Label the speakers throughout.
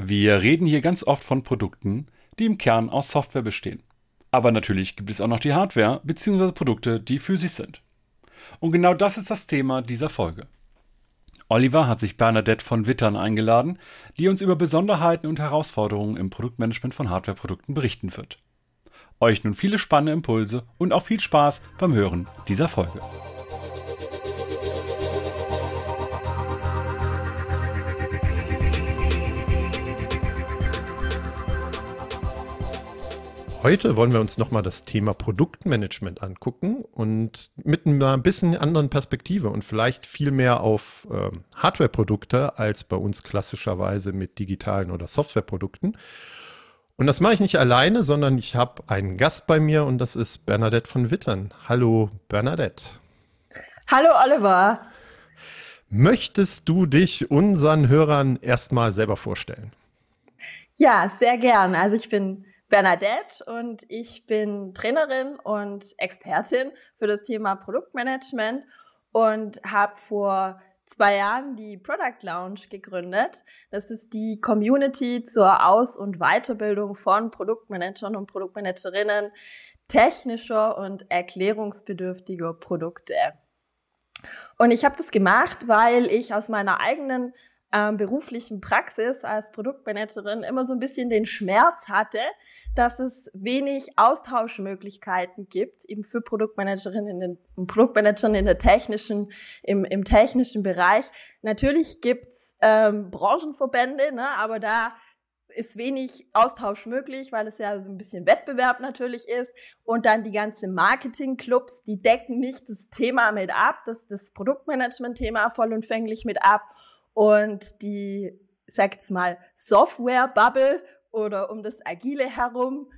Speaker 1: Wir reden hier ganz oft von Produkten, die im Kern aus Software bestehen. Aber natürlich gibt es auch noch die Hardware bzw. Produkte, die physisch sind. Und genau das ist das Thema dieser Folge. Oliver hat sich Bernadette von Wittern eingeladen, die uns über Besonderheiten und Herausforderungen im Produktmanagement von Hardwareprodukten berichten wird. Euch nun viele spannende Impulse und auch viel Spaß beim Hören dieser Folge.
Speaker 2: Heute wollen wir uns nochmal das Thema Produktmanagement angucken und mit einer bisschen anderen Perspektive und vielleicht viel mehr auf äh, Hardware-Produkte als bei uns klassischerweise mit digitalen oder Softwareprodukten. Und das mache ich nicht alleine, sondern ich habe einen Gast bei mir und das ist Bernadette von Wittern. Hallo Bernadette.
Speaker 3: Hallo Oliver.
Speaker 2: Möchtest du dich unseren Hörern erstmal selber vorstellen?
Speaker 3: Ja, sehr gern. Also ich bin Bernadette und ich bin Trainerin und Expertin für das Thema Produktmanagement und habe vor zwei Jahren die Product Lounge gegründet. Das ist die Community zur Aus- und Weiterbildung von Produktmanagern und Produktmanagerinnen technischer und erklärungsbedürftiger Produkte. Und ich habe das gemacht, weil ich aus meiner eigenen ähm, beruflichen Praxis als Produktmanagerin immer so ein bisschen den Schmerz hatte, dass es wenig Austauschmöglichkeiten gibt, eben für Produktmanagerinnen in den Produktmanagern in der technischen, im, im technischen Bereich. Natürlich gibt's ähm, Branchenverbände, ne, aber da ist wenig Austausch möglich, weil es ja so ein bisschen Wettbewerb natürlich ist. Und dann die ganzen Marketingclubs, die decken nicht das Thema mit ab, das, das Produktmanagement-Thema vollumfänglich mit ab. Und die, sag jetzt mal, Software-Bubble oder um das Agile herum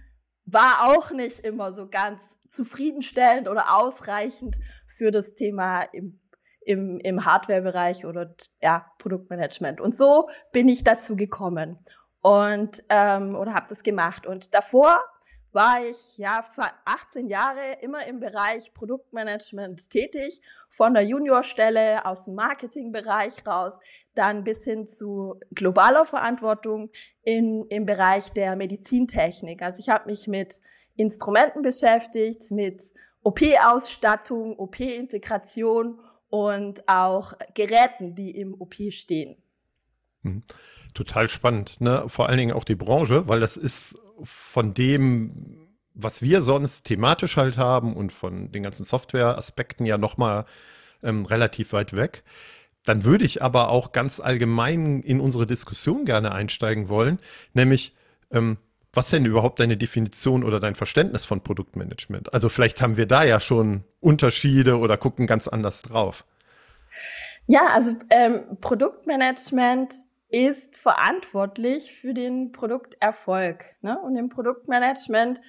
Speaker 3: war auch nicht immer so ganz zufriedenstellend oder ausreichend für das Thema im, im, im Hardware-Bereich oder ja, Produktmanagement. Und so bin ich dazu gekommen und ähm, oder habe das gemacht. Und davor war ich ja vor 18 Jahre immer im Bereich Produktmanagement tätig, von der Juniorstelle aus dem Marketingbereich raus, dann bis hin zu globaler Verantwortung in, im Bereich der Medizintechnik. Also ich habe mich mit Instrumenten beschäftigt, mit OP-Ausstattung, OP-Integration und auch Geräten, die im OP stehen.
Speaker 2: Hm. Total spannend, ne? Vor allen Dingen auch die Branche, weil das ist von dem, was wir sonst thematisch halt haben und von den ganzen Software-Aspekten ja nochmal ähm, relativ weit weg. Dann würde ich aber auch ganz allgemein in unsere Diskussion gerne einsteigen wollen, nämlich ähm, was denn überhaupt deine Definition oder dein Verständnis von Produktmanagement? Also vielleicht haben wir da ja schon Unterschiede oder gucken ganz anders drauf.
Speaker 3: Ja, also ähm, Produktmanagement ist verantwortlich für den Produkterfolg. Ne? Und im Produktmanagement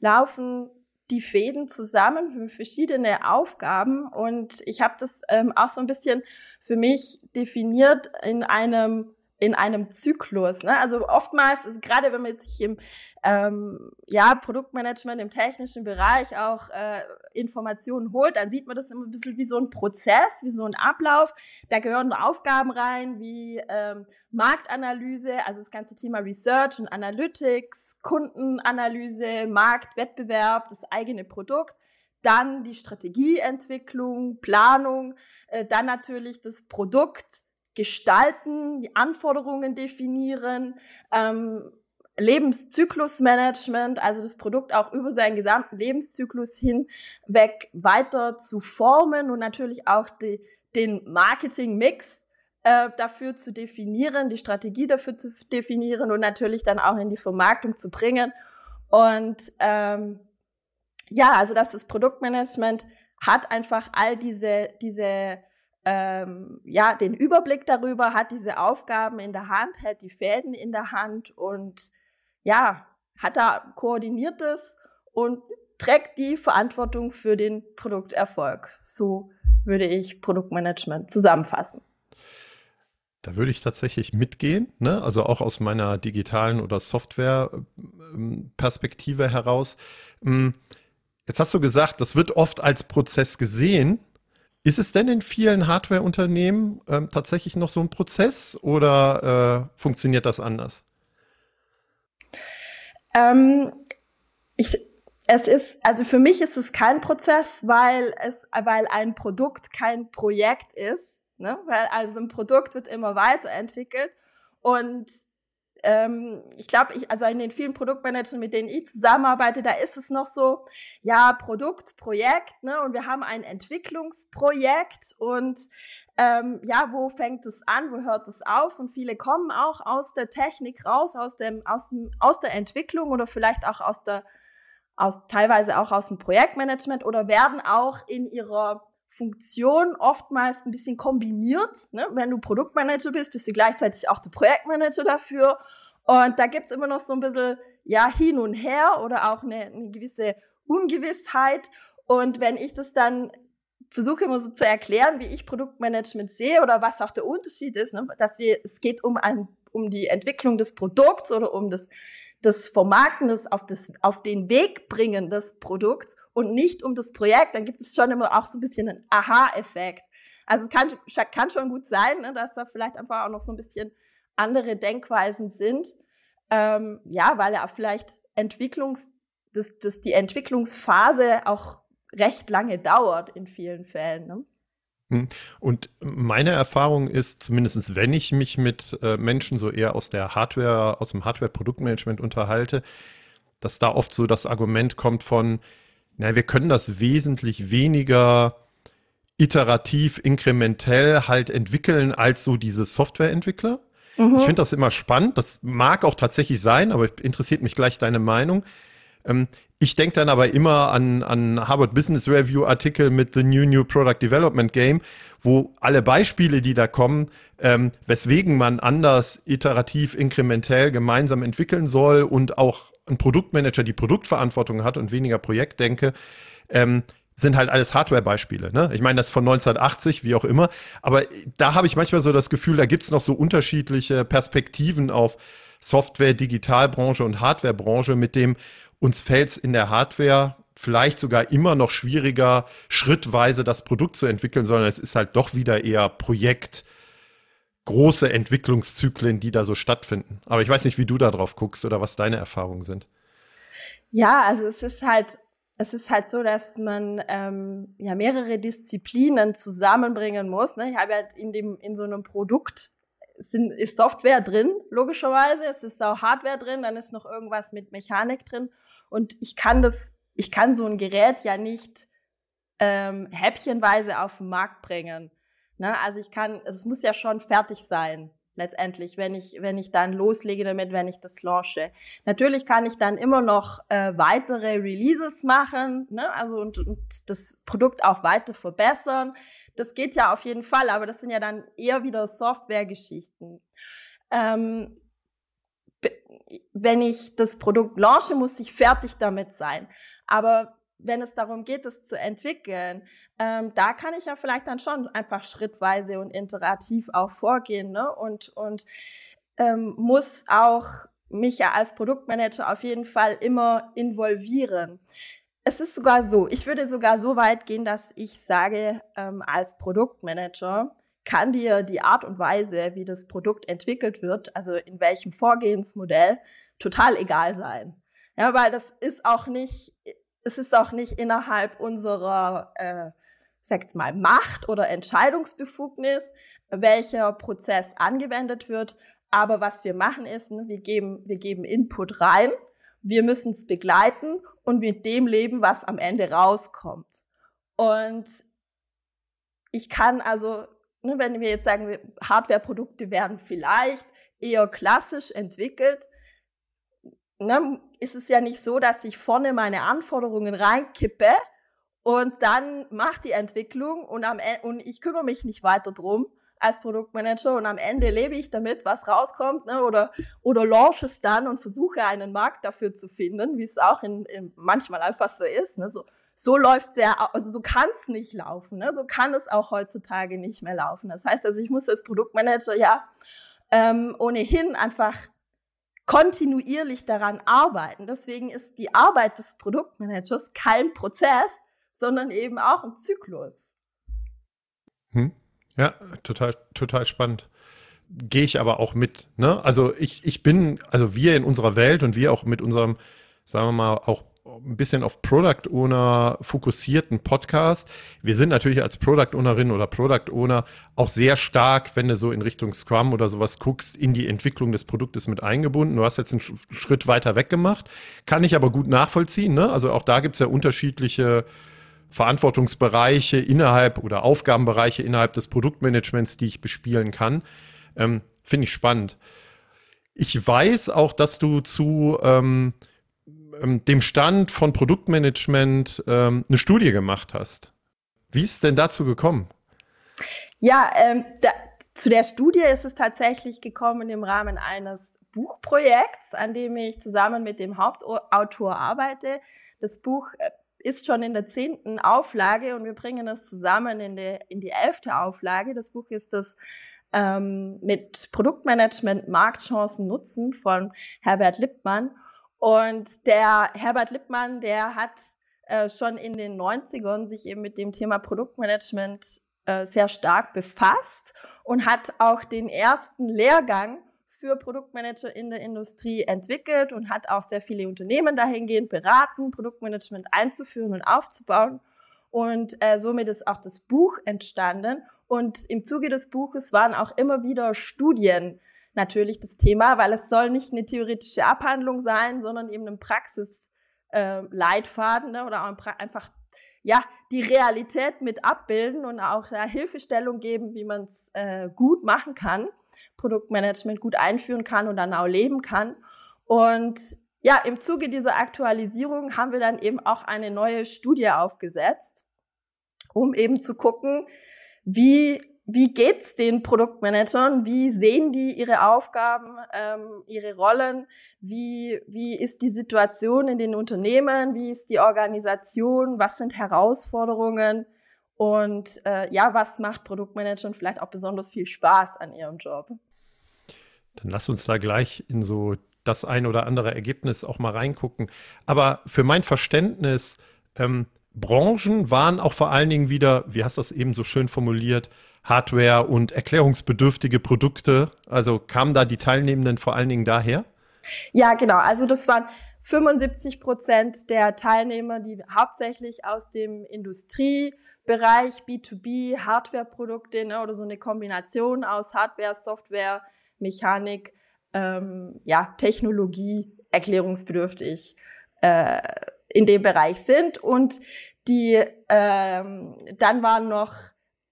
Speaker 3: laufen die Fäden zusammen für verschiedene Aufgaben. Und ich habe das ähm, auch so ein bisschen für mich definiert in einem in einem Zyklus. Ne? Also oftmals, also gerade wenn man sich im ähm, ja, Produktmanagement, im technischen Bereich auch äh, Informationen holt, dann sieht man das immer ein bisschen wie so ein Prozess, wie so ein Ablauf. Da gehören Aufgaben rein wie ähm, Marktanalyse, also das ganze Thema Research und Analytics, Kundenanalyse, Marktwettbewerb, das eigene Produkt dann die Strategieentwicklung, Planung, äh, dann natürlich das Produkt, gestalten, die Anforderungen definieren, ähm, Lebenszyklusmanagement, also das Produkt auch über seinen gesamten Lebenszyklus hinweg weiter zu formen und natürlich auch die, den Marketing-Mix äh, dafür zu definieren, die Strategie dafür zu definieren und natürlich dann auch in die Vermarktung zu bringen. Und ähm, ja, also dass das Produktmanagement hat einfach all diese, diese ähm, ja, den Überblick darüber, hat diese Aufgaben in der Hand, hält die Fäden in der Hand und ja, hat da koordiniertes und trägt die Verantwortung für den Produkterfolg. So würde ich Produktmanagement zusammenfassen.
Speaker 2: Da würde ich tatsächlich mitgehen, ne? also auch aus meiner digitalen oder Software-Perspektive heraus. Hm, jetzt hast du gesagt, das wird oft als Prozess gesehen. Ist es denn in vielen Hardware-Unternehmen ähm, tatsächlich noch so ein Prozess oder äh, funktioniert das anders?
Speaker 3: Ähm, ich, es ist, also für mich ist es kein Prozess, weil es, weil ein Produkt kein Projekt ist. Ne? Weil also ein Produkt wird immer weiterentwickelt und ähm, ich glaube, ich, also in den vielen Produktmanagern, mit denen ich zusammenarbeite, da ist es noch so, ja, Produkt, Projekt, ne? Und wir haben ein Entwicklungsprojekt und ähm, ja, wo fängt es an, wo hört es auf? Und viele kommen auch aus der Technik raus, aus dem, aus dem, aus der Entwicklung oder vielleicht auch aus der, aus teilweise auch aus dem Projektmanagement oder werden auch in ihrer Funktion oftmals ein bisschen kombiniert. Ne? Wenn du Produktmanager bist, bist du gleichzeitig auch der Projektmanager dafür. Und da gibt's immer noch so ein bisschen ja hin und her oder auch eine, eine gewisse Ungewissheit. Und wenn ich das dann versuche immer so zu erklären, wie ich Produktmanagement sehe oder was auch der Unterschied ist, ne? dass wir, es geht um ein, um die Entwicklung des Produkts oder um das das Vermarkten, das auf, das auf den Weg bringen des Produkts und nicht um das Projekt, dann gibt es schon immer auch so ein bisschen einen Aha-Effekt. Also es kann, kann schon gut sein, ne, dass da vielleicht einfach auch noch so ein bisschen andere Denkweisen sind. Ähm, ja, weil ja vielleicht Entwicklungs, dass, dass die Entwicklungsphase auch recht lange dauert in vielen Fällen. Ne?
Speaker 2: Hm. Und meine Erfahrung ist, zumindest wenn ich mich mit äh, Menschen so eher aus der Hardware, aus dem Hardware-Produktmanagement unterhalte, dass da oft so das Argument kommt von, na, wir können das wesentlich weniger iterativ, inkrementell halt entwickeln als so diese Softwareentwickler. Mhm. Ich finde das immer spannend. Das mag auch tatsächlich sein, aber interessiert mich gleich deine Meinung. Ähm, ich denke dann aber immer an, an Harvard Business Review Artikel mit The New New Product Development Game, wo alle Beispiele, die da kommen, ähm, weswegen man anders iterativ, inkrementell gemeinsam entwickeln soll und auch ein Produktmanager die Produktverantwortung hat und weniger Projektdenke, ähm, sind halt alles Hardware-Beispiele. Ne? Ich meine, das ist von 1980, wie auch immer. Aber da habe ich manchmal so das Gefühl, da gibt es noch so unterschiedliche Perspektiven auf Software, Digitalbranche und Hardwarebranche, mit dem uns fällt es in der Hardware vielleicht sogar immer noch schwieriger, schrittweise das Produkt zu entwickeln, sondern es ist halt doch wieder eher Projekt, große Entwicklungszyklen, die da so stattfinden. Aber ich weiß nicht, wie du da drauf guckst oder was deine Erfahrungen sind.
Speaker 3: Ja, also es ist halt, es ist halt so, dass man ähm, ja mehrere Disziplinen zusammenbringen muss. Ne? Ich habe ja in dem in so einem Produkt sind, ist Software drin, logischerweise. Es ist auch Hardware drin, dann ist noch irgendwas mit Mechanik drin. Und ich kann das, ich kann so ein Gerät ja nicht ähm, häppchenweise auf den Markt bringen. Ne? Also ich kann, also es muss ja schon fertig sein, letztendlich, wenn ich, wenn ich dann loslege damit, wenn ich das launche. Natürlich kann ich dann immer noch äh, weitere Releases machen, ne? also und, und das Produkt auch weiter verbessern. Das geht ja auf jeden Fall, aber das sind ja dann eher wieder Software-Geschichten. Ähm, wenn ich das Produkt launche, muss ich fertig damit sein. Aber wenn es darum geht, es zu entwickeln, ähm, da kann ich ja vielleicht dann schon einfach schrittweise und iterativ auch vorgehen ne? und, und ähm, muss auch mich ja als Produktmanager auf jeden Fall immer involvieren. Es ist sogar so, ich würde sogar so weit gehen, dass ich sage, ähm, als Produktmanager, kann dir die Art und Weise, wie das Produkt entwickelt wird, also in welchem Vorgehensmodell, total egal sein. Ja, weil das ist auch nicht, es ist auch nicht innerhalb unserer, äh, sag's mal, Macht oder Entscheidungsbefugnis, welcher Prozess angewendet wird. Aber was wir machen ist, ne, wir geben, wir geben Input rein, wir müssen es begleiten und mit dem leben, was am Ende rauskommt. Und ich kann also ne, wenn wir jetzt sagen, Hardware-Produkte werden vielleicht eher klassisch entwickelt, ne, ist es ja nicht so, dass ich vorne meine Anforderungen reinkippe und dann macht die Entwicklung und, am Ende, und ich kümmere mich nicht weiter drum als Produktmanager und am Ende lebe ich damit, was rauskommt, ne, oder, oder launch es dann und versuche einen Markt dafür zu finden, wie es auch in, in manchmal einfach so ist. Ne, so, so läuft ja, also so kann es nicht laufen. Ne? So kann es auch heutzutage nicht mehr laufen. Das heißt also, ich muss als Produktmanager ja ähm, ohnehin einfach kontinuierlich daran arbeiten. Deswegen ist die Arbeit des Produktmanagers kein Prozess, sondern eben auch ein Zyklus.
Speaker 2: Hm. Ja, total, total spannend. gehe ich aber auch mit. Ne? Also ich, ich bin, also wir in unserer Welt und wir auch mit unserem, sagen wir mal, auch ein bisschen auf Product Owner fokussierten Podcast. Wir sind natürlich als Product Ownerin oder Product Owner auch sehr stark, wenn du so in Richtung Scrum oder sowas guckst, in die Entwicklung des Produktes mit eingebunden. Du hast jetzt einen Schritt weiter weg gemacht. Kann ich aber gut nachvollziehen. Ne? Also auch da gibt es ja unterschiedliche Verantwortungsbereiche innerhalb oder Aufgabenbereiche innerhalb des Produktmanagements, die ich bespielen kann. Ähm, Finde ich spannend. Ich weiß auch, dass du zu ähm, ähm, dem Stand von Produktmanagement ähm, eine Studie gemacht hast. Wie ist es denn dazu gekommen?
Speaker 3: Ja, ähm, da, zu der Studie ist es tatsächlich gekommen im Rahmen eines Buchprojekts, an dem ich zusammen mit dem Hauptautor arbeite. Das Buch äh, ist schon in der zehnten Auflage und wir bringen es zusammen in die, in die elfte Auflage. Das Buch ist das ähm, mit Produktmanagement Marktchancen nutzen von Herbert Lippmann. Und der Herbert Lippmann, der hat äh, schon in den 90ern sich eben mit dem Thema Produktmanagement äh, sehr stark befasst und hat auch den ersten Lehrgang für Produktmanager in der Industrie entwickelt und hat auch sehr viele Unternehmen dahingehend beraten, Produktmanagement einzuführen und aufzubauen. Und äh, somit ist auch das Buch entstanden. Und im Zuge des Buches waren auch immer wieder Studien natürlich das Thema, weil es soll nicht eine theoretische Abhandlung sein, sondern eben ein Praxisleitfaden äh, ne, oder einfach ja die Realität mit abbilden und auch da Hilfestellung geben, wie man es äh, gut machen kann, Produktmanagement gut einführen kann und dann auch leben kann. Und ja, im Zuge dieser Aktualisierung haben wir dann eben auch eine neue Studie aufgesetzt, um eben zu gucken, wie wie geht's den Produktmanagern? Wie sehen die ihre Aufgaben, ähm, ihre Rollen? Wie, wie ist die Situation in den Unternehmen? Wie ist die Organisation? Was sind Herausforderungen? Und äh, ja, was macht Produktmanagern vielleicht auch besonders viel Spaß an ihrem Job?
Speaker 2: Dann lass uns da gleich in so das ein oder andere Ergebnis auch mal reingucken. Aber für mein Verständnis, ähm, Branchen waren auch vor allen Dingen wieder, wie hast du das eben so schön formuliert, Hardware und erklärungsbedürftige Produkte. Also kamen da die Teilnehmenden vor allen Dingen daher?
Speaker 3: Ja, genau. Also das waren 75 Prozent der Teilnehmer, die hauptsächlich aus dem Industriebereich B2B Hardware-Produkte ne, oder so eine Kombination aus Hardware, Software, Mechanik, ähm, ja, Technologie, erklärungsbedürftig äh, in dem Bereich sind. Und die ähm, dann waren noch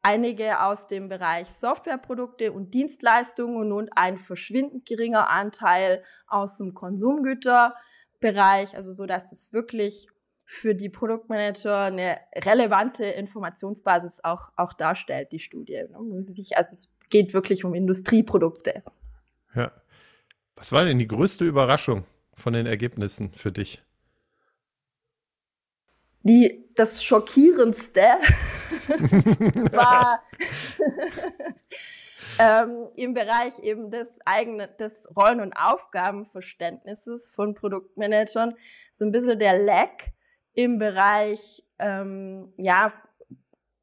Speaker 3: einige aus dem Bereich Softwareprodukte und Dienstleistungen und ein verschwindend geringer Anteil aus dem Konsumgüterbereich, also so, dass es wirklich für die Produktmanager eine relevante Informationsbasis auch, auch darstellt, die Studie. Also es geht wirklich um Industrieprodukte.
Speaker 2: Ja. Was war denn die größte Überraschung von den Ergebnissen für dich?
Speaker 3: Die, das Schockierendste war ähm, im Bereich eben des eigenen, des Rollen- und Aufgabenverständnisses von Produktmanagern so ein bisschen der Lack im Bereich, ähm, ja,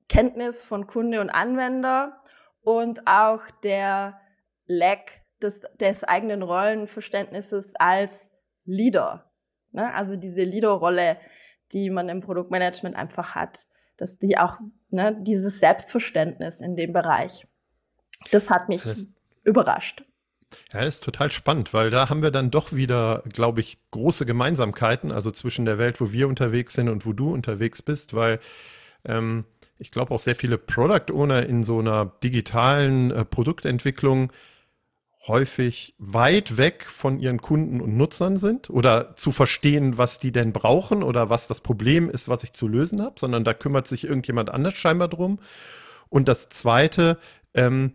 Speaker 3: Kenntnis von Kunde und Anwender und auch der Lack des, des eigenen Rollenverständnisses als Leader. Ne? Also diese Leaderrolle, die man im Produktmanagement einfach hat dass die auch ne, dieses Selbstverständnis in dem Bereich. Das hat mich das, überrascht.
Speaker 2: Ja, das ist total spannend, weil da haben wir dann doch wieder, glaube ich, große Gemeinsamkeiten, also zwischen der Welt, wo wir unterwegs sind und wo du unterwegs bist, weil ähm, ich glaube auch sehr viele Product Owner in so einer digitalen äh, Produktentwicklung häufig weit weg von ihren Kunden und Nutzern sind oder zu verstehen, was die denn brauchen oder was das Problem ist, was ich zu lösen habe, sondern da kümmert sich irgendjemand anders scheinbar drum. Und das Zweite, ähm,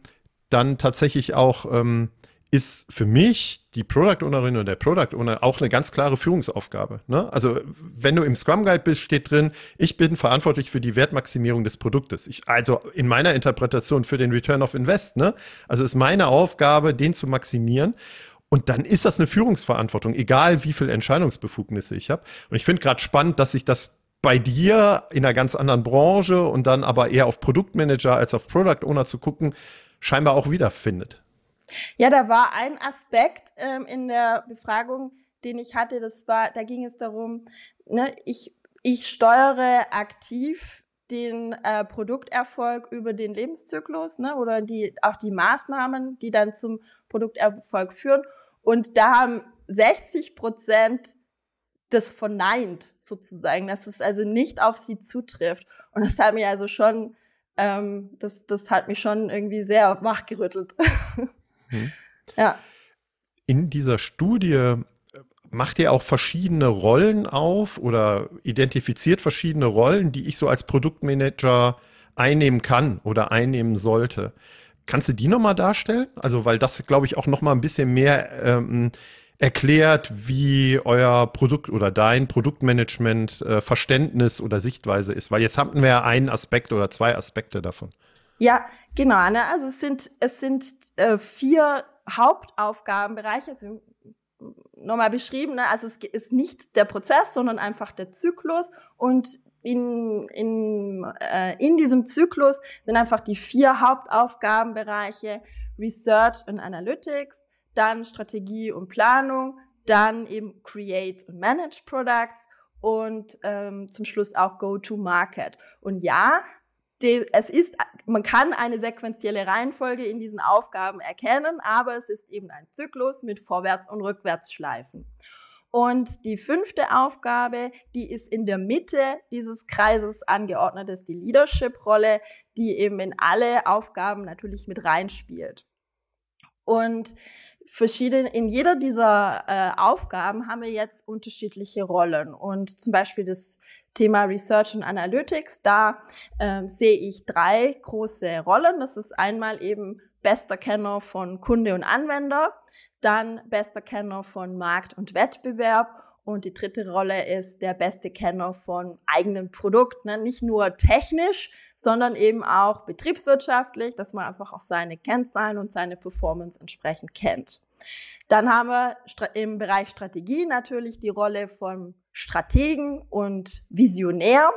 Speaker 2: dann tatsächlich auch ähm, ist für mich die Product Ownerin oder der Product Owner auch eine ganz klare Führungsaufgabe. Ne? Also wenn du im Scrum Guide bist, steht drin, ich bin verantwortlich für die Wertmaximierung des Produktes. Ich, also in meiner Interpretation für den Return of Invest. Ne? Also ist meine Aufgabe, den zu maximieren. Und dann ist das eine Führungsverantwortung, egal wie viel Entscheidungsbefugnisse ich habe. Und ich finde gerade spannend, dass sich das bei dir in einer ganz anderen Branche und dann aber eher auf Produktmanager als auf Product Owner zu gucken, scheinbar auch wiederfindet.
Speaker 3: Ja, da war ein Aspekt ähm, in der Befragung, den ich hatte, das war, da ging es darum, ne, ich, ich steuere aktiv den äh, Produkterfolg über den Lebenszyklus ne, oder die, auch die Maßnahmen, die dann zum Produkterfolg führen. Und da haben 60 Prozent das verneint, sozusagen, dass es also nicht auf sie zutrifft. Und das hat mich also schon, ähm, das, das hat mich schon irgendwie sehr wachgerüttelt.
Speaker 2: Hm. Ja. In dieser Studie äh, macht ihr auch verschiedene Rollen auf oder identifiziert verschiedene Rollen, die ich so als Produktmanager einnehmen kann oder einnehmen sollte. Kannst du die nochmal darstellen? Also, weil das, glaube ich, auch nochmal ein bisschen mehr ähm, erklärt, wie euer Produkt oder dein Produktmanagement äh, Verständnis oder Sichtweise ist. Weil jetzt hatten wir ja einen Aspekt oder zwei Aspekte davon.
Speaker 3: Ja, genau. Ne? Also es sind, es sind äh, vier Hauptaufgabenbereiche. Also nochmal beschrieben, ne? also es ist nicht der Prozess, sondern einfach der Zyklus und in, in, äh, in diesem Zyklus sind einfach die vier Hauptaufgabenbereiche Research und Analytics, dann Strategie und Planung, dann eben Create und Manage Products und ähm, zum Schluss auch Go-to-Market. Und ja, es ist, man kann eine sequentielle Reihenfolge in diesen Aufgaben erkennen, aber es ist eben ein Zyklus mit Vorwärts- und Rückwärtsschleifen. Und die fünfte Aufgabe, die ist in der Mitte dieses Kreises angeordnet, ist die Leadership-Rolle, die eben in alle Aufgaben natürlich mit reinspielt. Und verschiedene, in jeder dieser äh, Aufgaben haben wir jetzt unterschiedliche Rollen. Und zum Beispiel das Thema Research und Analytics, da ähm, sehe ich drei große Rollen. Das ist einmal eben bester Kenner von Kunde und Anwender, dann bester Kenner von Markt und Wettbewerb und die dritte Rolle ist der beste Kenner von eigenen Produkten. Ne? Nicht nur technisch, sondern eben auch betriebswirtschaftlich, dass man einfach auch seine Kennzahlen und seine Performance entsprechend kennt. Dann haben wir im Bereich Strategie natürlich die Rolle von Strategen und Visionär.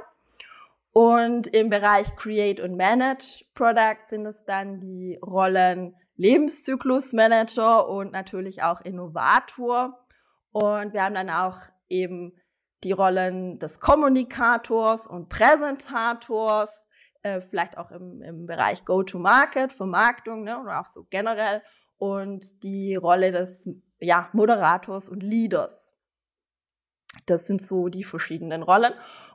Speaker 3: Und im Bereich Create und Manage Products sind es dann die Rollen Lebenszyklusmanager und natürlich auch Innovator. Und wir haben dann auch eben die Rollen des Kommunikators und Präsentators, äh, vielleicht auch im, im Bereich Go-to-Market, Vermarktung ne, oder auch so generell und die Rolle des ja, Moderators und Leaders. Das sind so die verschiedenen Rollen.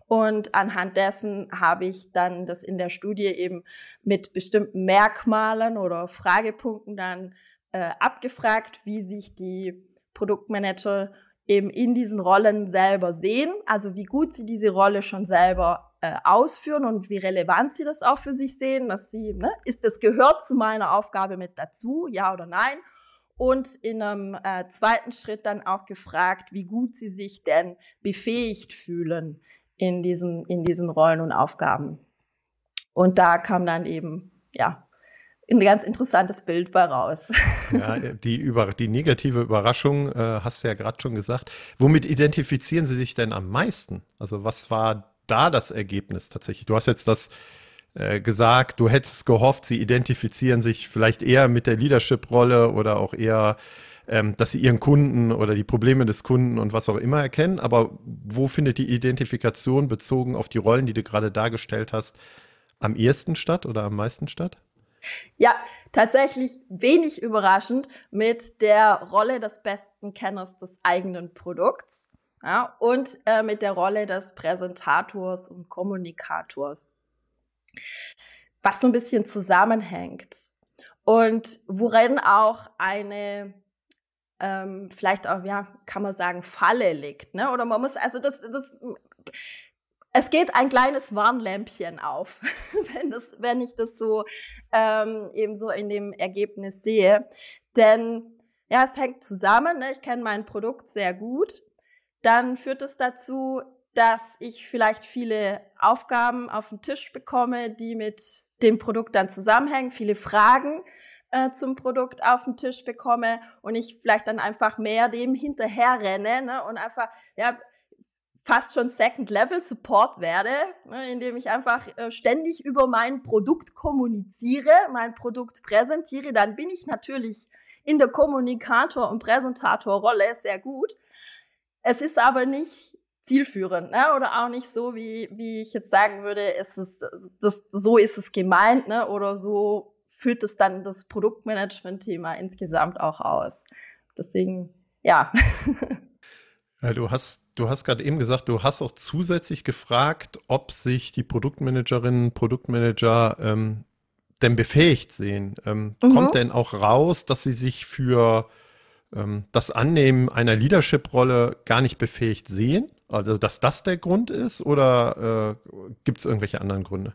Speaker 3: Und anhand dessen habe ich dann das in der Studie eben mit bestimmten Merkmalen oder Fragepunkten dann äh, abgefragt, wie sich die Produktmanager eben in diesen Rollen selber sehen, also wie gut sie diese Rolle schon selber äh, ausführen und wie relevant sie das auch für sich sehen, dass sie, ne, ist das gehört zu meiner Aufgabe mit dazu, ja oder nein? Und in einem äh, zweiten Schritt dann auch gefragt, wie gut sie sich denn befähigt fühlen in diesen, in diesen Rollen und Aufgaben. Und da kam dann eben, ja, ein ganz interessantes Bild bei raus.
Speaker 2: Ja, die, über, die negative Überraschung äh, hast du ja gerade schon gesagt. Womit identifizieren Sie sich denn am meisten? Also was war da das Ergebnis tatsächlich? Du hast jetzt das äh, gesagt, du hättest gehofft, sie identifizieren sich vielleicht eher mit der Leadership-Rolle oder auch eher, ähm, dass sie ihren Kunden oder die Probleme des Kunden und was auch immer erkennen. Aber wo findet die Identifikation bezogen auf die Rollen, die du gerade dargestellt hast, am ehesten statt oder am meisten statt?
Speaker 3: Ja, tatsächlich wenig überraschend mit der Rolle des besten Kenners des eigenen Produkts ja, und äh, mit der Rolle des Präsentators und Kommunikators was so ein bisschen zusammenhängt und worin auch eine ähm, vielleicht auch, ja, kann man sagen, Falle liegt, ne? Oder man muss, also das, das, es geht ein kleines Warnlämpchen auf, wenn das, wenn ich das so ähm, eben so in dem Ergebnis sehe, denn ja, es hängt zusammen. Ne? Ich kenne mein Produkt sehr gut. Dann führt es dazu, dass ich vielleicht viele Aufgaben auf den Tisch bekomme, die mit dem Produkt dann zusammenhängen, viele Fragen äh, zum Produkt auf den Tisch bekomme und ich vielleicht dann einfach mehr dem hinterher renne ne, und einfach ja fast schon Second Level Support werde, ne, indem ich einfach äh, ständig über mein Produkt kommuniziere, mein Produkt präsentiere, dann bin ich natürlich in der Kommunikator- und Präsentatorrolle sehr gut. Es ist aber nicht zielführend, ne? oder auch nicht so, wie, wie ich jetzt sagen würde, es ist, das, so ist es gemeint, ne? oder so führt es dann das Produktmanagement-Thema insgesamt auch aus. Deswegen, ja.
Speaker 2: ja du hast, du hast gerade eben gesagt, du hast auch zusätzlich gefragt, ob sich die Produktmanagerinnen, Produktmanager ähm, denn befähigt sehen. Ähm, mhm. Kommt denn auch raus, dass sie sich für ähm, das Annehmen einer Leadership-Rolle gar nicht befähigt sehen? Also, dass das der Grund ist oder äh, gibt es irgendwelche anderen Gründe?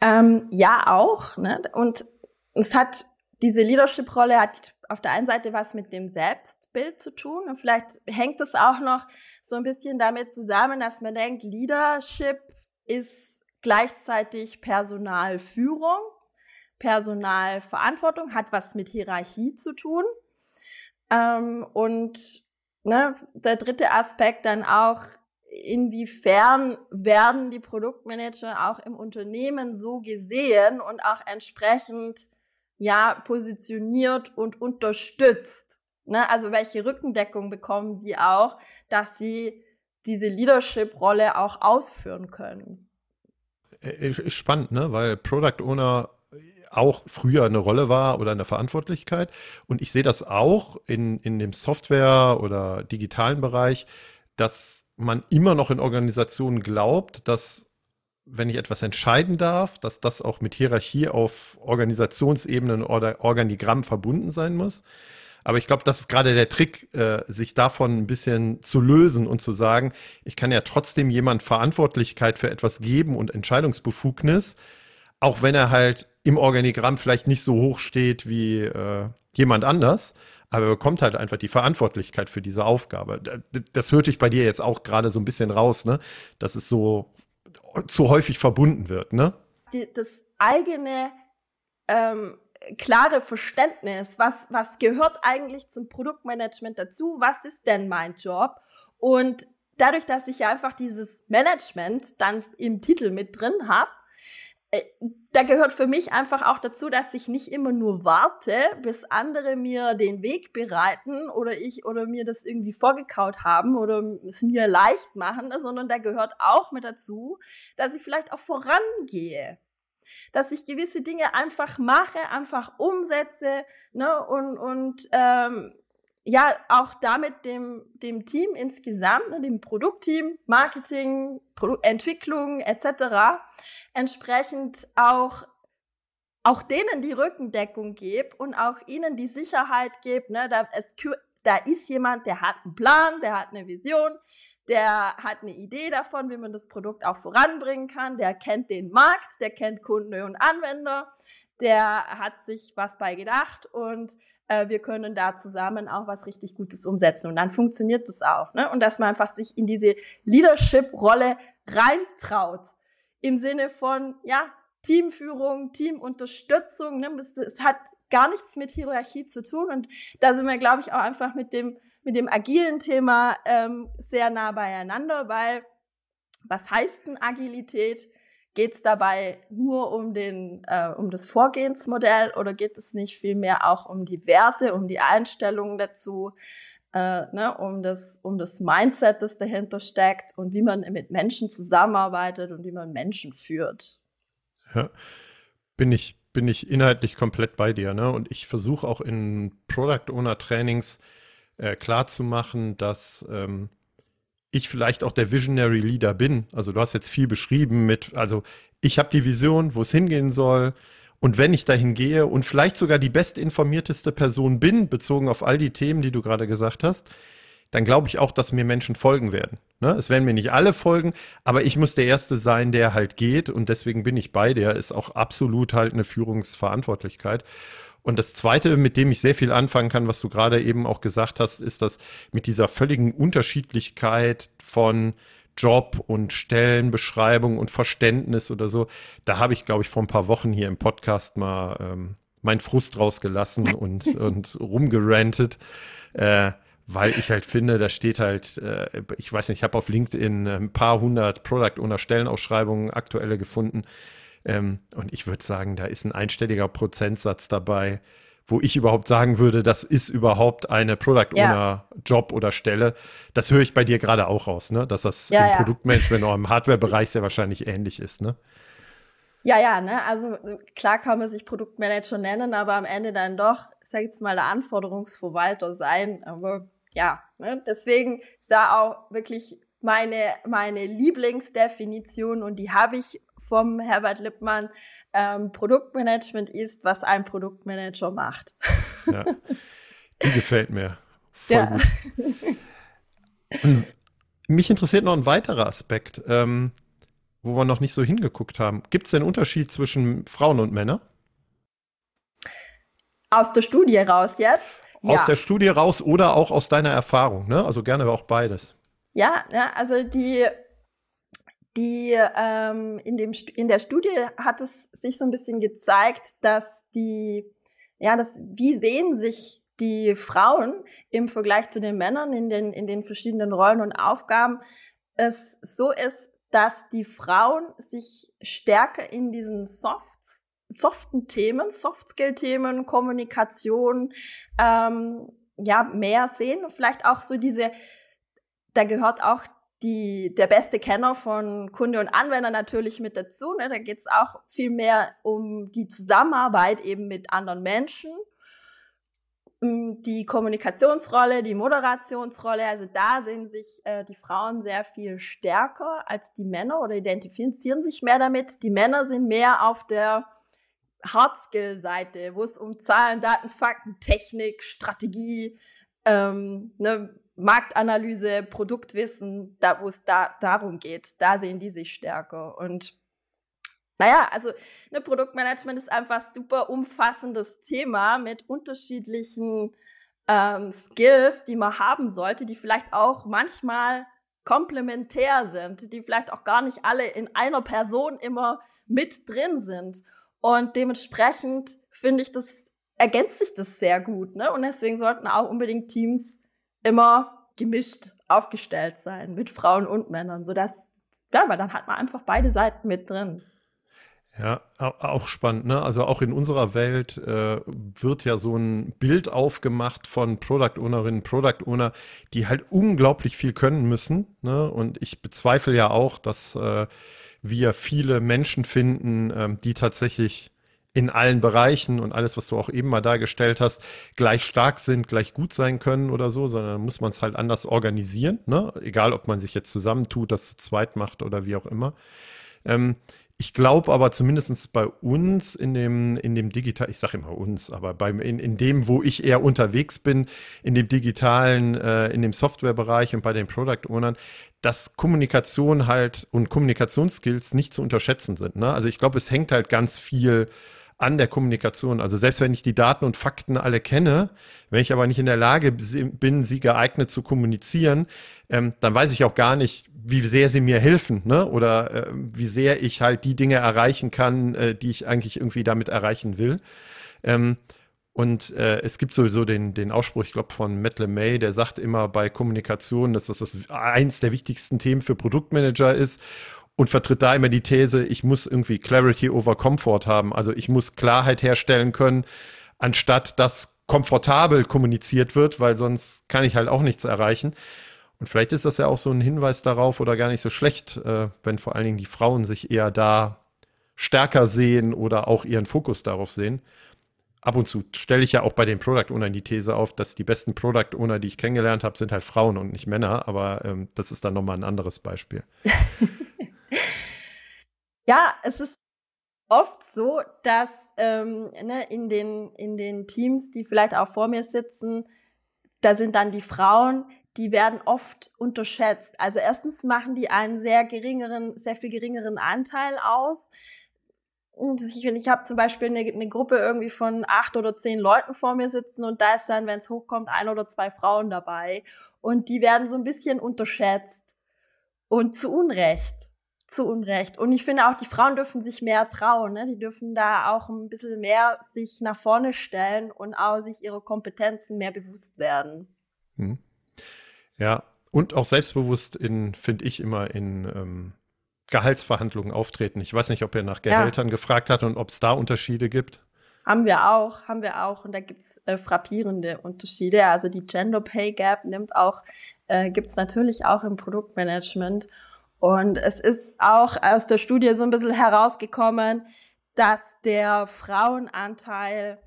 Speaker 3: Ähm, ja, auch. Ne? Und es hat, diese Leadership-Rolle hat auf der einen Seite was mit dem Selbstbild zu tun. Und vielleicht hängt es auch noch so ein bisschen damit zusammen, dass man denkt, Leadership ist gleichzeitig Personalführung. Personalverantwortung hat was mit Hierarchie zu tun. Ähm, und ne, der dritte Aspekt dann auch, inwiefern werden die Produktmanager auch im Unternehmen so gesehen und auch entsprechend ja positioniert und unterstützt. Ne? Also welche Rückendeckung bekommen sie auch, dass sie diese Leadership-Rolle auch ausführen können.
Speaker 2: Äh, spannend, ne? Weil Product Owner auch früher eine Rolle war oder eine Verantwortlichkeit. Und ich sehe das auch in, in dem Software- oder digitalen Bereich, dass man immer noch in Organisationen glaubt, dass wenn ich etwas entscheiden darf, dass das auch mit Hierarchie auf Organisationsebenen oder Organigramm verbunden sein muss. Aber ich glaube, das ist gerade der Trick, äh, sich davon ein bisschen zu lösen und zu sagen, ich kann ja trotzdem jemand Verantwortlichkeit für etwas geben und Entscheidungsbefugnis, auch wenn er halt im Organigramm vielleicht nicht so hoch steht wie äh, jemand anders, aber er bekommt halt einfach die Verantwortlichkeit für diese Aufgabe. Das hörte ich bei dir jetzt auch gerade so ein bisschen raus, ne? Dass es so zu häufig verbunden wird, ne?
Speaker 3: Die, das eigene ähm, klare Verständnis, was, was gehört eigentlich zum Produktmanagement dazu, was ist denn mein Job? Und dadurch, dass ich einfach dieses Management dann im Titel mit drin habe, da gehört für mich einfach auch dazu, dass ich nicht immer nur warte, bis andere mir den Weg bereiten oder ich oder mir das irgendwie vorgekaut haben oder es mir leicht machen, sondern da gehört auch mit dazu, dass ich vielleicht auch vorangehe. Dass ich gewisse Dinge einfach mache, einfach umsetze ne, und, und ähm, ja auch damit dem, dem Team insgesamt, ne, dem Produktteam, Marketing, Produ Entwicklung etc. entsprechend auch auch denen die Rückendeckung gebe und auch ihnen die Sicherheit gebe, ne, da, da ist jemand, der hat einen Plan, der hat eine Vision, der hat eine Idee davon, wie man das Produkt auch voranbringen kann, der kennt den Markt, der kennt Kunden und Anwender, der hat sich was bei gedacht und äh, wir können da zusammen auch was richtig Gutes umsetzen. Und dann funktioniert das auch. Ne? Und dass man einfach sich in diese Leadership-Rolle reintraut. Im Sinne von, ja, Teamführung, Teamunterstützung. Ne? Es hat gar nichts mit Hierarchie zu tun. Und da sind wir, glaube ich, auch einfach mit dem, mit dem agilen Thema ähm, sehr nah beieinander, weil was heißt denn Agilität? Geht es dabei nur um, den, äh, um das Vorgehensmodell oder geht es nicht vielmehr auch um die Werte, um die Einstellungen dazu, äh, ne, um, das, um das Mindset, das dahinter steckt und wie man mit Menschen zusammenarbeitet und wie man Menschen führt?
Speaker 2: Ja, bin ich, bin ich inhaltlich komplett bei dir. Ne? Und ich versuche auch in Product Owner Trainings äh, klarzumachen, dass ähm, ich vielleicht auch der Visionary Leader bin. Also du hast jetzt viel beschrieben mit, also ich habe die Vision, wo es hingehen soll. Und wenn ich dahin gehe und vielleicht sogar die bestinformierteste Person bin, bezogen auf all die Themen, die du gerade gesagt hast, dann glaube ich auch, dass mir Menschen folgen werden. Ne? Es werden mir nicht alle folgen, aber ich muss der Erste sein, der halt geht. Und deswegen bin ich bei der, ist auch absolut halt eine Führungsverantwortlichkeit. Und das Zweite, mit dem ich sehr viel anfangen kann, was du gerade eben auch gesagt hast, ist das mit dieser völligen Unterschiedlichkeit von Job und Stellenbeschreibung und Verständnis oder so. Da habe ich, glaube ich, vor ein paar Wochen hier im Podcast mal ähm, meinen Frust rausgelassen und, und rumgerantet. Äh, weil ich halt finde, da steht halt, äh, ich weiß nicht, ich habe auf LinkedIn ein paar hundert Product Owner Stellenausschreibungen aktuelle gefunden. Ähm, und ich würde sagen, da ist ein einstelliger Prozentsatz dabei, wo ich überhaupt sagen würde, das ist überhaupt eine Product Owner Job oder Stelle. Das höre ich bei dir gerade auch raus, ne? Dass das ja, im ja. Produktmanagement oder im Hardware-Bereich sehr wahrscheinlich ähnlich ist, ne?
Speaker 3: Ja, ja, ne? Also klar kann man sich Produktmanager nennen, aber am Ende dann doch, sag ich jetzt mal, der Anforderungsverwalter sein. Aber ja, ne? deswegen da auch wirklich meine, meine Lieblingsdefinition und die habe ich vom Herbert Lippmann. Ähm, Produktmanagement ist, was ein Produktmanager macht.
Speaker 2: Ja, die gefällt mir. Voll ja. gut. Mich interessiert noch ein weiterer Aspekt. Ähm, wo wir noch nicht so hingeguckt haben. Gibt es einen Unterschied zwischen Frauen und Männern?
Speaker 3: Aus der Studie raus jetzt?
Speaker 2: Aus ja. der Studie raus oder auch aus deiner Erfahrung, ne? Also gerne auch beides.
Speaker 3: Ja, ja also die, die ähm, in, dem, in der Studie hat es sich so ein bisschen gezeigt, dass die, ja, das, wie sehen sich die Frauen im Vergleich zu den Männern in den, in den verschiedenen Rollen und Aufgaben, es so ist, dass die Frauen sich stärker in diesen Soft, soften Themen, Soft-Skill-Themen, Kommunikation, ähm, ja, mehr sehen. Vielleicht auch so diese, da gehört auch die, der beste Kenner von Kunde und Anwender natürlich mit dazu. Ne? Da geht es auch viel mehr um die Zusammenarbeit eben mit anderen Menschen die Kommunikationsrolle, die Moderationsrolle, also da sehen sich äh, die Frauen sehr viel stärker als die Männer oder identifizieren sich mehr damit. Die Männer sind mehr auf der Hardskill-Seite, wo es um Zahlen, Daten, Fakten, Technik, Strategie, ähm, ne, Marktanalyse, Produktwissen, da wo es da darum geht, da sehen die sich stärker und naja, also ne, Produktmanagement ist einfach super umfassendes Thema mit unterschiedlichen ähm, Skills, die man haben sollte, die vielleicht auch manchmal komplementär sind, die vielleicht auch gar nicht alle in einer Person immer mit drin sind. Und dementsprechend finde ich, das ergänzt sich das sehr gut. Ne? Und deswegen sollten auch unbedingt Teams immer gemischt aufgestellt sein mit Frauen und Männern, sodass, ja, weil dann hat man einfach beide Seiten mit drin.
Speaker 2: Ja, auch spannend. Ne? Also auch in unserer Welt äh, wird ja so ein Bild aufgemacht von Product Ownerinnen, Product Owner, die halt unglaublich viel können müssen. Ne? Und ich bezweifle ja auch, dass äh, wir viele Menschen finden, ähm, die tatsächlich in allen Bereichen und alles, was du auch eben mal dargestellt hast, gleich stark sind, gleich gut sein können oder so, sondern muss man es halt anders organisieren. Ne? Egal, ob man sich jetzt zusammentut, das zu zweit macht oder wie auch immer. Ähm, ich glaube aber zumindest bei uns in dem, in dem digital, ich sage immer uns, aber beim, in, in dem, wo ich eher unterwegs bin, in dem digitalen, äh, in dem Softwarebereich und bei den Product Ownern, dass Kommunikation halt und Kommunikationsskills nicht zu unterschätzen sind. Ne? Also ich glaube, es hängt halt ganz viel an der Kommunikation. Also selbst wenn ich die Daten und Fakten alle kenne, wenn ich aber nicht in der Lage bin, sie geeignet zu kommunizieren, ähm, dann weiß ich auch gar nicht, wie sehr sie mir helfen, ne? Oder äh, wie sehr ich halt die Dinge erreichen kann, äh, die ich eigentlich irgendwie damit erreichen will. Ähm, und äh, es gibt sowieso den, den Ausspruch, ich glaube, von Matt LeMay, der sagt immer bei Kommunikation, dass das, das eins der wichtigsten Themen für Produktmanager ist und vertritt da immer die These, ich muss irgendwie Clarity over Comfort haben. Also ich muss Klarheit herstellen können, anstatt dass komfortabel kommuniziert wird, weil sonst kann ich halt auch nichts erreichen. Und vielleicht ist das ja auch so ein Hinweis darauf oder gar nicht so schlecht, äh, wenn vor allen Dingen die Frauen sich eher da stärker sehen oder auch ihren Fokus darauf sehen. Ab und zu stelle ich ja auch bei den Product Ownern die These auf, dass die besten Product Owner, die ich kennengelernt habe, sind halt Frauen und nicht Männer. Aber ähm, das ist dann nochmal ein anderes Beispiel.
Speaker 3: Ja, es ist oft so, dass ähm, ne, in, den, in den Teams, die vielleicht auch vor mir sitzen, da sind dann die Frauen, die werden oft unterschätzt. Also erstens machen die einen sehr geringeren, sehr viel geringeren Anteil aus. Und ich, ich habe zum Beispiel eine, eine Gruppe irgendwie von acht oder zehn Leuten vor mir sitzen und da ist dann, wenn es hochkommt, ein oder zwei Frauen dabei. Und die werden so ein bisschen unterschätzt. Und zu Unrecht zu Unrecht. Und ich finde auch, die Frauen dürfen sich mehr trauen. Ne? Die dürfen da auch ein bisschen mehr sich nach vorne stellen und auch sich ihrer Kompetenzen mehr bewusst werden. Hm.
Speaker 2: Ja, und auch selbstbewusst in, finde ich, immer in ähm, Gehaltsverhandlungen auftreten. Ich weiß nicht, ob er nach Gehältern ja. gefragt hat und ob es da Unterschiede gibt.
Speaker 3: Haben wir auch, haben wir auch. Und da gibt's äh, frappierende Unterschiede. Also die Gender Pay Gap nimmt auch, äh, gibt's natürlich auch im Produktmanagement. Und es ist auch aus der Studie so ein bisschen herausgekommen, dass der Frauenanteil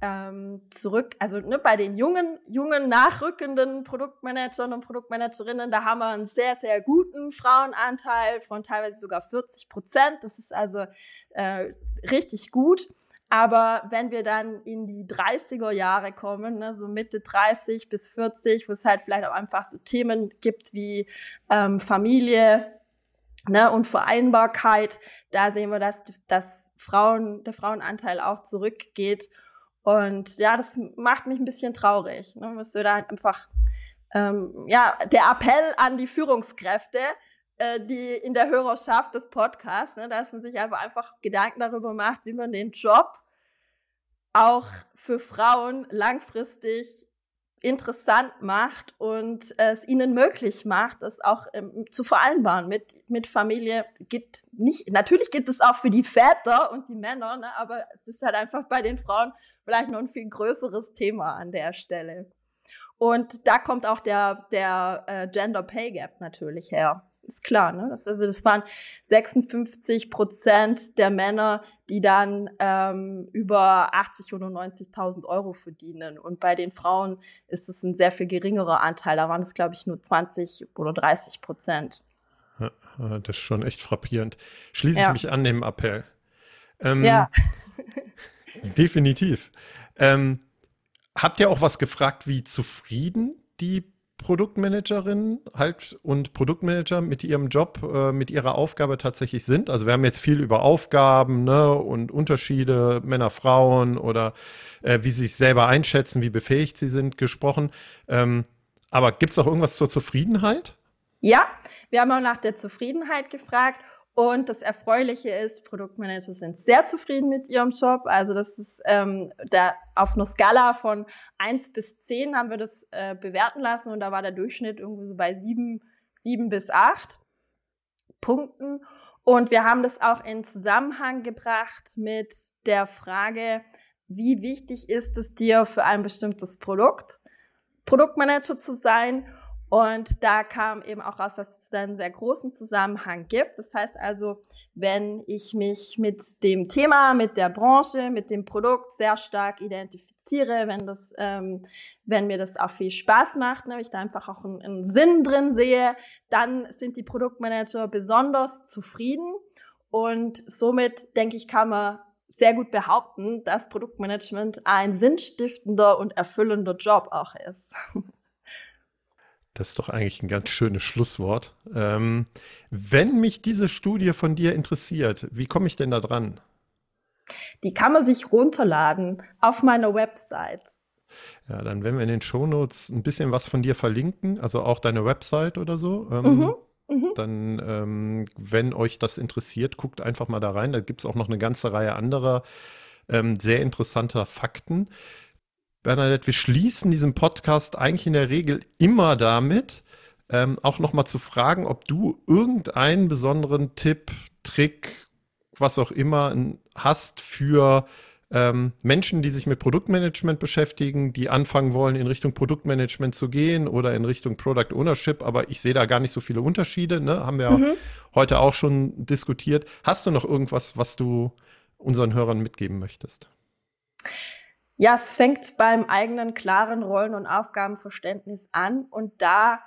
Speaker 3: ähm, zurück, also ne, bei den jungen, jungen nachrückenden Produktmanagern und Produktmanagerinnen, da haben wir einen sehr, sehr guten Frauenanteil von teilweise sogar 40 Prozent. Das ist also äh, richtig gut. Aber wenn wir dann in die 30er Jahre kommen, ne, so Mitte 30 bis 40, wo es halt vielleicht auch einfach so Themen gibt wie ähm, Familie ne, und Vereinbarkeit, da sehen wir, dass, dass Frauen, der Frauenanteil auch zurückgeht. Und ja, das macht mich ein bisschen traurig. Ne? Was wir da einfach, ähm, ja, der Appell an die Führungskräfte, äh, die in der Hörerschaft des Podcasts, ne, dass man sich einfach, einfach Gedanken darüber macht, wie man den Job auch für Frauen langfristig interessant macht und es ihnen möglich macht, das auch ähm, zu vereinbaren mit, mit Familie. Gibt nicht, natürlich gibt es auch für die Väter und die Männer, ne, aber es ist halt einfach bei den Frauen vielleicht noch ein viel größeres Thema an der Stelle. Und da kommt auch der, der äh, Gender Pay Gap natürlich her ist klar, ne? Das, also das waren 56 Prozent der Männer, die dann ähm, über 80 oder 90.000 Euro verdienen. Und bei den Frauen ist es ein sehr viel geringerer Anteil. Da waren es, glaube ich, nur 20 oder 30 Prozent.
Speaker 2: Das ist schon echt frappierend. Schließe ja. ich mich an dem Appell. Ähm,
Speaker 3: ja.
Speaker 2: definitiv. Ähm, habt ihr auch was gefragt, wie zufrieden die Produktmanagerinnen halt und Produktmanager mit ihrem Job, äh, mit ihrer Aufgabe tatsächlich sind. Also wir haben jetzt viel über Aufgaben ne, und Unterschiede Männer, Frauen oder äh, wie sie sich selber einschätzen, wie befähigt sie sind gesprochen. Ähm, aber gibt es auch irgendwas zur Zufriedenheit?
Speaker 3: Ja, wir haben auch nach der Zufriedenheit gefragt und das Erfreuliche ist, Produktmanager sind sehr zufrieden mit ihrem Job. Also das ist ähm, da auf einer Skala von eins bis zehn haben wir das äh, bewerten lassen und da war der Durchschnitt irgendwie so bei sieben, sieben bis acht Punkten. Und wir haben das auch in Zusammenhang gebracht mit der Frage, wie wichtig ist es dir für ein bestimmtes Produkt, Produktmanager zu sein und da kam eben auch raus, dass es einen sehr großen Zusammenhang gibt. Das heißt also, wenn ich mich mit dem Thema, mit der Branche, mit dem Produkt sehr stark identifiziere, wenn das, ähm, wenn mir das auch viel Spaß macht, ne, ich da einfach auch einen, einen Sinn drin sehe, dann sind die Produktmanager besonders zufrieden. Und somit denke ich, kann man sehr gut behaupten, dass Produktmanagement ein sinnstiftender und erfüllender Job auch ist.
Speaker 2: Das ist doch eigentlich ein ganz schönes Schlusswort. Ähm, wenn mich diese Studie von dir interessiert, wie komme ich denn da dran?
Speaker 3: Die kann man sich runterladen auf meiner Website.
Speaker 2: Ja, dann werden wir in den Shownotes ein bisschen was von dir verlinken, also auch deine Website oder so. Ähm, mhm. Mhm. Dann, ähm, wenn euch das interessiert, guckt einfach mal da rein. Da gibt es auch noch eine ganze Reihe anderer ähm, sehr interessanter Fakten. Bernadette, wir schließen diesen Podcast eigentlich in der Regel immer damit, ähm, auch nochmal zu fragen, ob du irgendeinen besonderen Tipp, Trick, was auch immer hast für ähm, Menschen, die sich mit Produktmanagement beschäftigen, die anfangen wollen, in Richtung Produktmanagement zu gehen oder in Richtung Product Ownership, aber ich sehe da gar nicht so viele Unterschiede, ne? haben wir mhm. heute auch schon diskutiert. Hast du noch irgendwas, was du unseren Hörern mitgeben möchtest?
Speaker 3: Ja, es fängt beim eigenen klaren Rollen- und Aufgabenverständnis an und da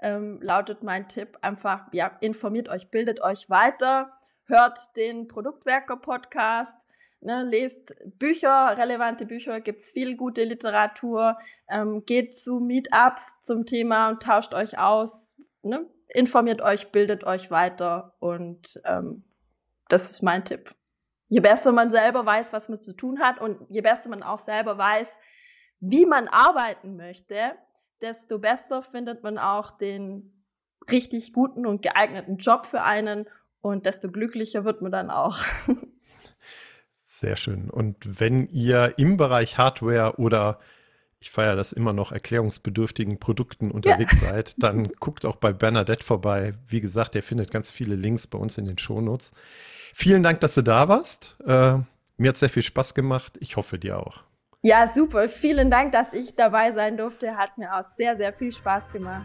Speaker 3: ähm, lautet mein Tipp einfach, ja, informiert euch, bildet euch weiter, hört den Produktwerker-Podcast, ne, lest Bücher, relevante Bücher, gibt's viel gute Literatur, ähm, geht zu Meetups zum Thema und tauscht euch aus, ne, informiert euch, bildet euch weiter und ähm, das ist mein Tipp je besser man selber weiß, was man zu tun hat und je besser man auch selber weiß, wie man arbeiten möchte, desto besser findet man auch den richtig guten und geeigneten Job für einen und desto glücklicher wird man dann auch.
Speaker 2: Sehr schön. Und wenn ihr im Bereich Hardware oder ich feiere das immer noch erklärungsbedürftigen Produkten unterwegs ja. seid, dann guckt auch bei Bernadette vorbei. Wie gesagt, ihr findet ganz viele Links bei uns in den Shownotes. Vielen Dank, dass du da warst. Äh, Mir hat sehr viel Spaß gemacht. Ich hoffe dir auch.
Speaker 3: Ja, super. Vielen Dank, dass ich dabei sein durfte. Hat mir auch sehr, sehr viel Spaß gemacht.